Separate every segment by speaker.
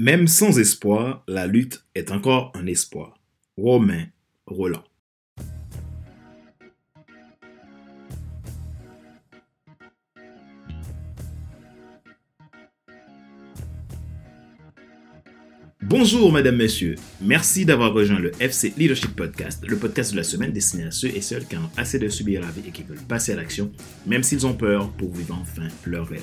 Speaker 1: Même sans espoir, la lutte est encore un espoir. Romain Roland. Bonjour mesdames, messieurs. Merci d'avoir rejoint le FC Leadership Podcast, le podcast de la semaine destiné à ceux et celles qui ont assez de subir la vie et qui veulent passer à l'action, même s'ils ont peur pour vivre enfin leur rêve.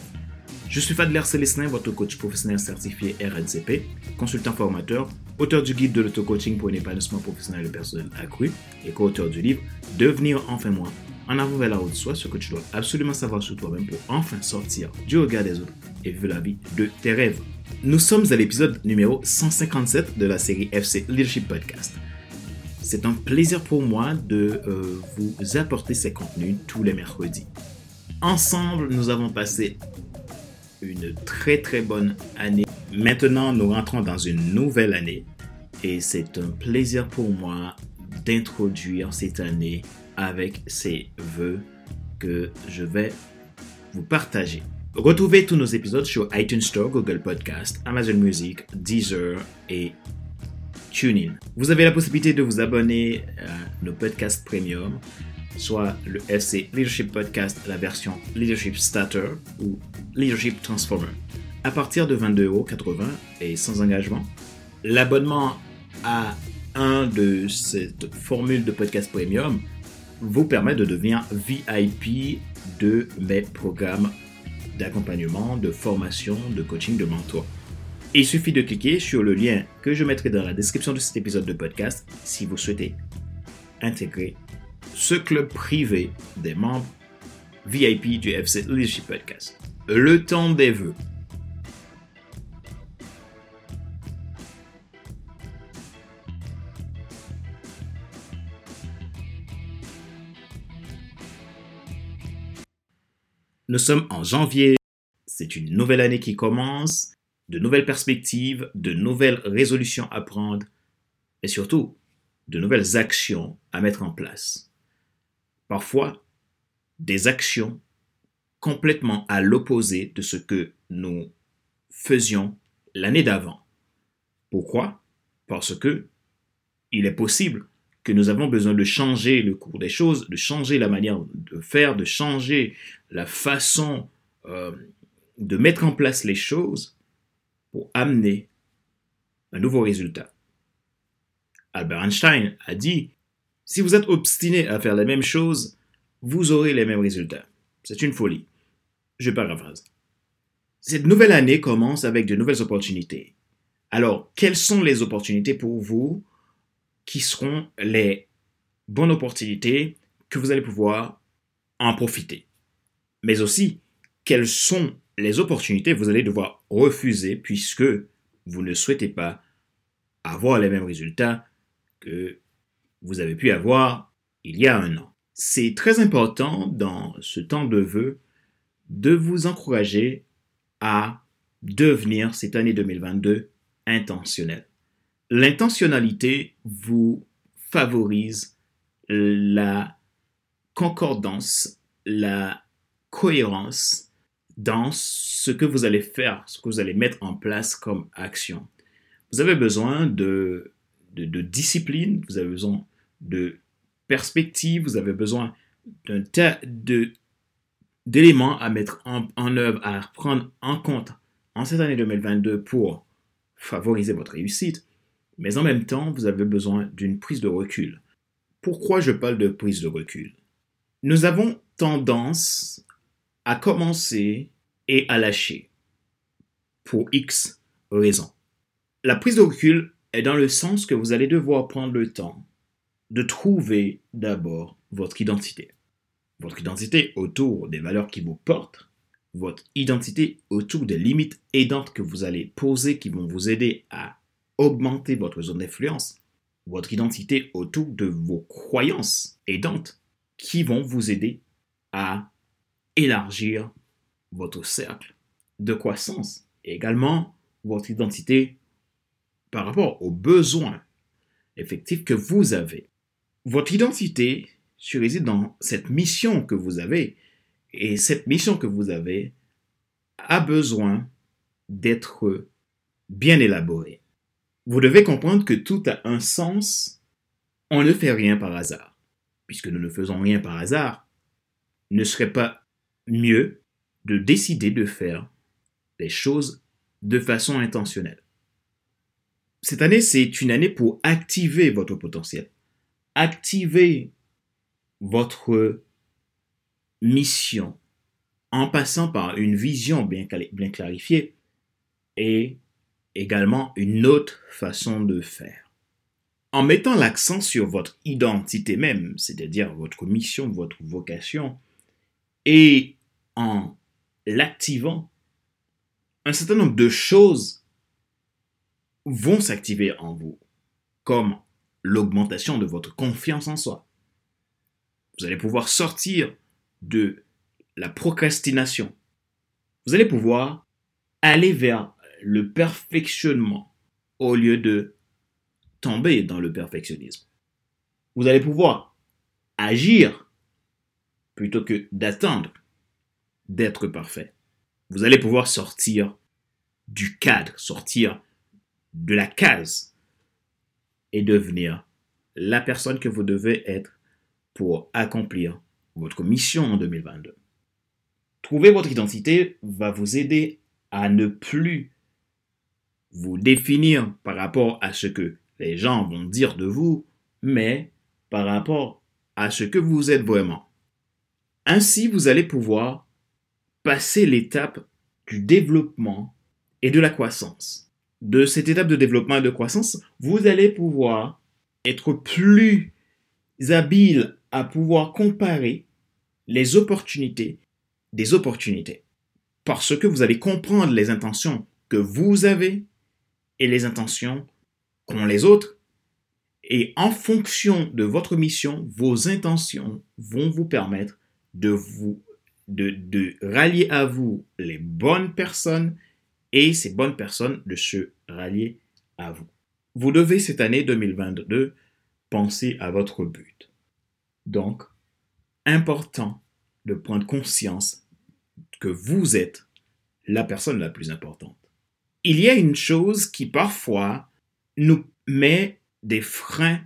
Speaker 1: Je suis Fadler Célestin, votre coach professionnel certifié RNCP, consultant formateur, auteur du guide de l'auto-coaching pour un épanouissement professionnel et personnel accru et co-auteur du livre Devenir enfin moi, en avant vers la de soi, ce que tu dois absolument savoir sur toi-même pour enfin sortir du regard des autres et vivre la vie de tes rêves. Nous sommes à l'épisode numéro 157 de la série FC Leadership Podcast. C'est un plaisir pour moi de euh, vous apporter ces contenus tous les mercredis. Ensemble, nous avons passé une très très bonne année. Maintenant, nous rentrons dans une nouvelle année et c'est un plaisir pour moi d'introduire cette année avec ces vœux que je vais vous partager. Retrouvez tous nos épisodes sur iTunes Store, Google Podcast, Amazon Music, Deezer et TuneIn. Vous avez la possibilité de vous abonner à nos podcasts premium, soit le FC Leadership Podcast, la version Leadership Starter ou Leadership Transformer. À partir de 22,80€ et sans engagement, l'abonnement à un de cette formule de podcast premium vous permet de devenir VIP de mes programmes d'accompagnement, de formation, de coaching, de mentor. Il suffit de cliquer sur le lien que je mettrai dans la description de cet épisode de podcast si vous souhaitez intégrer ce club privé des membres VIP du FC Leadership Podcast. Le temps des vœux. Nous sommes en janvier, c'est une nouvelle année qui commence, de nouvelles perspectives, de nouvelles résolutions à prendre et surtout de nouvelles actions à mettre en place. Parfois, des actions complètement à l'opposé de ce que nous faisions l'année d'avant. Pourquoi? Parce que il est possible que nous avons besoin de changer le cours des choses, de changer la manière de faire, de changer la façon euh, de mettre en place les choses pour amener un nouveau résultat. Albert Einstein a dit, si vous êtes obstiné à faire les mêmes choses, vous aurez les mêmes résultats. C'est une folie. Je paraphrase. Cette nouvelle année commence avec de nouvelles opportunités. Alors, quelles sont les opportunités pour vous qui seront les bonnes opportunités que vous allez pouvoir en profiter? Mais aussi, quelles sont les opportunités que vous allez devoir refuser puisque vous ne souhaitez pas avoir les mêmes résultats que vous avez pu avoir il y a un an. C'est très important dans ce temps de vœux de vous encourager à devenir cette année 2022 intentionnelle. L'intentionnalité vous favorise la concordance, la cohérence dans ce que vous allez faire, ce que vous allez mettre en place comme action. Vous avez besoin de, de, discipline, vous avez besoin de perspective, vous avez besoin d'un tas d'éléments à mettre en, en œuvre, à prendre en compte en cette année 2022 pour favoriser votre réussite. Mais en même temps, vous avez besoin d'une prise de recul. Pourquoi je parle de prise de recul? Nous avons tendance à commencer et à lâcher pour X raisons. La prise de recul est dans le sens que vous allez devoir prendre le temps de trouver d'abord votre identité. Votre identité autour des valeurs qui vous portent, votre identité autour des limites aidantes que vous allez poser qui vont vous aider à augmenter votre zone d'influence, votre identité autour de vos croyances aidantes qui vont vous aider à élargir votre cercle de croissance et également votre identité par rapport aux besoins effectifs que vous avez. Votre identité se réside dans cette mission que vous avez et cette mission que vous avez a besoin d'être bien élaboré. Vous devez comprendre que tout a un sens. On ne fait rien par hasard. Puisque nous ne faisons rien par hasard, ne serait pas mieux de décider de faire les choses de façon intentionnelle. Cette année, c'est une année pour activer votre potentiel, activer votre mission en passant par une vision bien, bien clarifiée et également une autre façon de faire. En mettant l'accent sur votre identité même, c'est-à-dire votre mission, votre vocation, et en l'activant, un certain nombre de choses vont s'activer en vous, comme l'augmentation de votre confiance en soi. Vous allez pouvoir sortir de la procrastination. Vous allez pouvoir aller vers le perfectionnement au lieu de tomber dans le perfectionnisme. Vous allez pouvoir agir plutôt que d'attendre d'être parfait. Vous allez pouvoir sortir du cadre, sortir de la case et devenir la personne que vous devez être pour accomplir votre mission en 2022. Trouver votre identité va vous aider à ne plus vous définir par rapport à ce que les gens vont dire de vous, mais par rapport à ce que vous êtes vraiment. Ainsi, vous allez pouvoir passer l'étape du développement et de la croissance. De cette étape de développement et de croissance, vous allez pouvoir être plus habile à pouvoir comparer les opportunités des opportunités. Parce que vous allez comprendre les intentions que vous avez et les intentions qu'ont les autres. Et en fonction de votre mission, vos intentions vont vous permettre de vous de, de rallier à vous les bonnes personnes et ces bonnes personnes de se rallier à vous. Vous devez cette année 2022 penser à votre but. Donc, important de prendre conscience que vous êtes la personne la plus importante il y a une chose qui parfois nous met des freins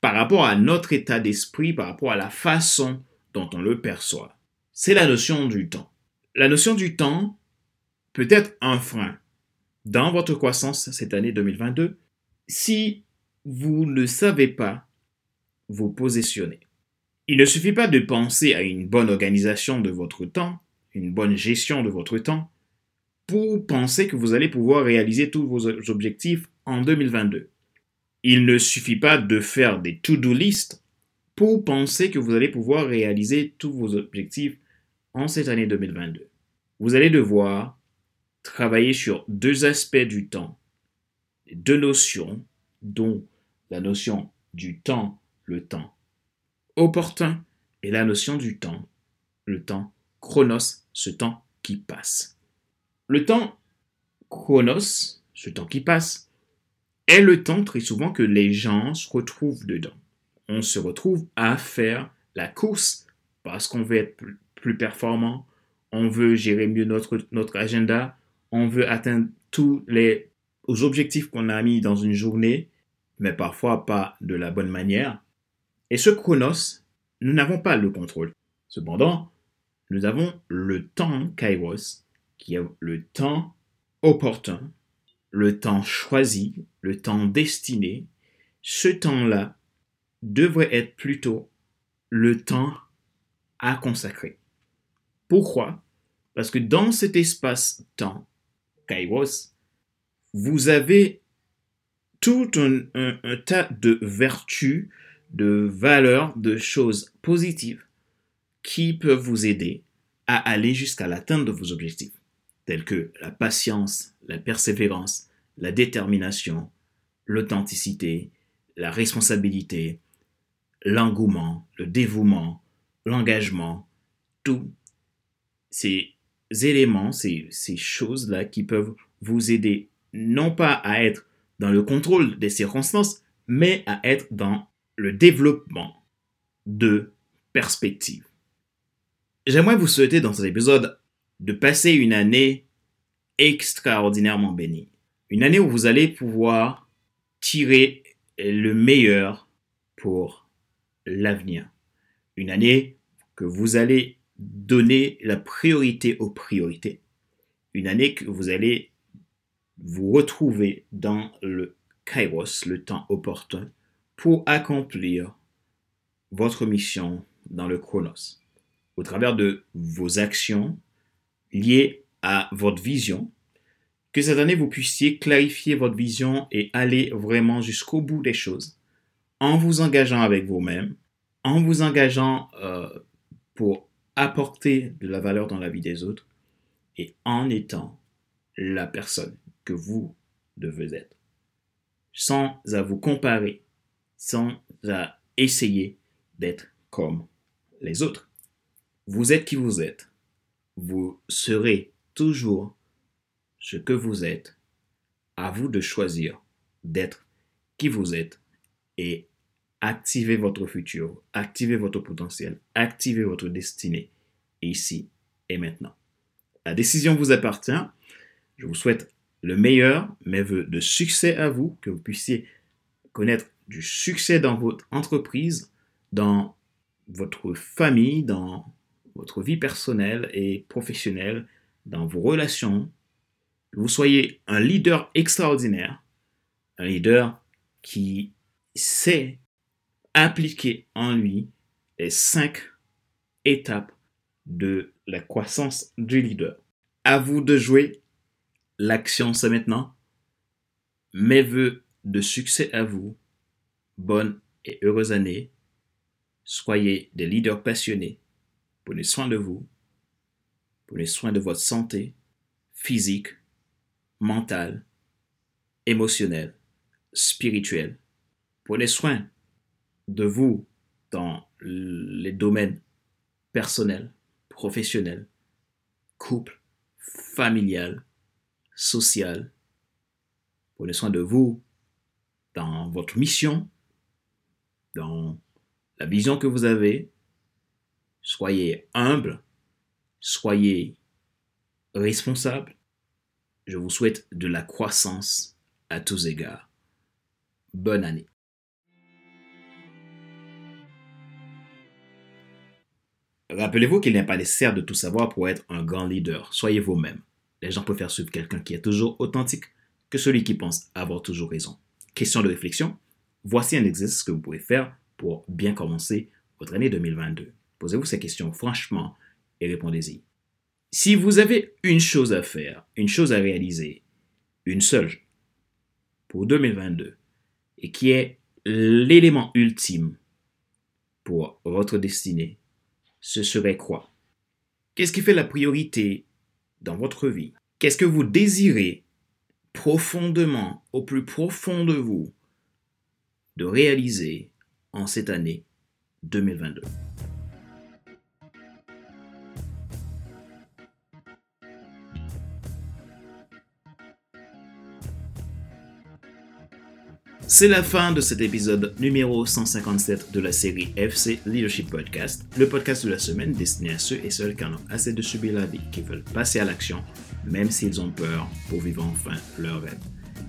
Speaker 1: par rapport à notre état d'esprit, par rapport à la façon dont on le perçoit. C'est la notion du temps. La notion du temps peut être un frein dans votre croissance cette année 2022 si vous ne savez pas vous positionner. Il ne suffit pas de penser à une bonne organisation de votre temps, une bonne gestion de votre temps, pour penser que vous allez pouvoir réaliser tous vos objectifs en 2022. Il ne suffit pas de faire des to-do list pour penser que vous allez pouvoir réaliser tous vos objectifs en cette année 2022. Vous allez devoir travailler sur deux aspects du temps, deux notions, dont la notion du temps, le temps opportun, et la notion du temps, le temps chronos, ce temps qui passe. Le temps chronos, ce temps qui passe, est le temps très souvent que les gens se retrouvent dedans. On se retrouve à faire la course parce qu'on veut être plus performant, on veut gérer mieux notre, notre agenda, on veut atteindre tous les objectifs qu'on a mis dans une journée, mais parfois pas de la bonne manière. Et ce chronos, nous n'avons pas le contrôle. Cependant, nous avons le temps kairos qui a le temps opportun, le temps choisi, le temps destiné, ce temps-là devrait être plutôt le temps à consacrer. Pourquoi? Parce que dans cet espace-temps, Kairos, vous avez tout un, un, tas de vertus, de valeurs, de choses positives qui peuvent vous aider à aller jusqu'à l'atteinte de vos objectifs tels que la patience, la persévérance, la détermination, l'authenticité, la responsabilité, l'engouement, le dévouement, l'engagement, tous ces éléments, ces, ces choses-là qui peuvent vous aider non pas à être dans le contrôle des circonstances, mais à être dans le développement de perspectives. J'aimerais vous souhaiter dans cet épisode de passer une année extraordinairement bénie, Une année où vous allez pouvoir tirer le meilleur pour l'avenir. Une année que vous allez donner la priorité aux priorités. Une année que vous allez vous retrouver dans le kairos, le temps opportun, pour accomplir votre mission dans le chronos, au travers de vos actions liées à votre vision, que cette année vous puissiez clarifier votre vision et aller vraiment jusqu'au bout des choses, en vous engageant avec vous-même, en vous engageant euh, pour apporter de la valeur dans la vie des autres et en étant la personne que vous devez être, sans à vous comparer, sans à essayer d'être comme les autres. Vous êtes qui vous êtes. Vous serez toujours ce que vous êtes. À vous de choisir d'être qui vous êtes et activez votre futur, activez votre potentiel, activez votre destinée ici et maintenant. La décision vous appartient. Je vous souhaite le meilleur, mes voeux de succès à vous, que vous puissiez connaître du succès dans votre entreprise, dans votre famille, dans votre vie personnelle et professionnelle, dans vos relations, vous soyez un leader extraordinaire, un leader qui sait appliquer en lui les cinq étapes de la croissance du leader. À vous de jouer. L'action, c'est maintenant. Mes voeux de succès à vous. Bonne et heureuse année. Soyez des leaders passionnés. Prenez soin de vous. Prenez soin de votre santé physique, mentale, émotionnelle, spirituelle. Prenez soin de vous dans les domaines personnels, professionnels, couple, familial, social. Prenez soin de vous dans votre mission, dans la vision que vous avez. Soyez humble, soyez responsable. Je vous souhaite de la croissance à tous égards. Bonne année. Rappelez-vous qu'il n'est pas nécessaire de tout savoir pour être un grand leader. Soyez vous-même. Les gens préfèrent suivre quelqu'un qui est toujours authentique que celui qui pense avoir toujours raison. Question de réflexion. Voici un exercice que vous pouvez faire pour bien commencer votre année 2022. Posez-vous ces questions franchement et répondez-y. Si vous avez une chose à faire, une chose à réaliser, une seule pour 2022, et qui est l'élément ultime pour votre destinée, ce serait quoi? Qu'est-ce qui fait la priorité dans votre vie? Qu'est-ce que vous désirez profondément, au plus profond de vous, de réaliser en cette année 2022 C'est la fin de cet épisode numéro 157 de la série FC Leadership Podcast, le podcast de la semaine destiné à ceux et celles qui en ont assez de subir la vie, qui veulent passer à l'action, même s'ils ont peur, pour vivre enfin leur rêve.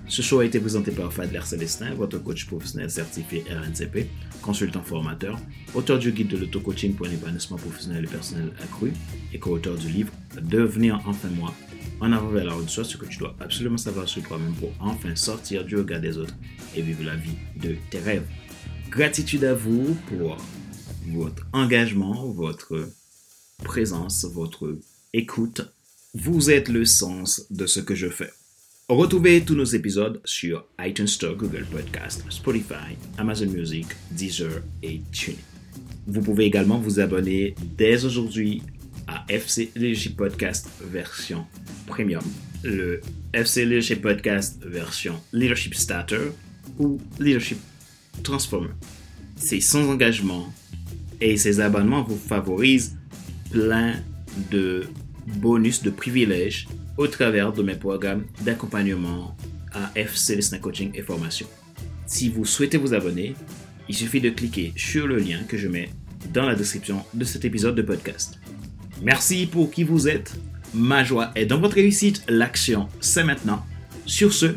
Speaker 1: Ce show a été présenté par Fadler Célestin, votre coach professionnel certifié RNCP, consultant formateur, auteur du guide de l'auto-coaching pour un épanouissement professionnel et personnel accru et co-auteur du livre Devenir enfin moi en avant vers la route soit ce que tu dois absolument savoir sur toi-même pour enfin sortir du regard des autres et vivre la vie de tes rêves. Gratitude à vous pour votre engagement, votre présence, votre écoute. Vous êtes le sens de ce que je fais. Retrouvez tous nos épisodes sur iTunes Store, Google Podcast, Spotify, Amazon Music, Deezer et TuneIn. Vous pouvez également vous abonner dès aujourd'hui à FC Leadership Podcast version premium, le FC Leadership Podcast version Leadership Starter ou Leadership Transformer. C'est sans engagement et ces abonnements vous favorisent plein de bonus, de privilèges au travers de mes programmes d'accompagnement à FC Listening Coaching et Formation. Si vous souhaitez vous abonner, il suffit de cliquer sur le lien que je mets dans la description de cet épisode de podcast. Merci pour qui vous êtes. Ma joie est dans votre réussite. L'action, c'est maintenant. Sur ce,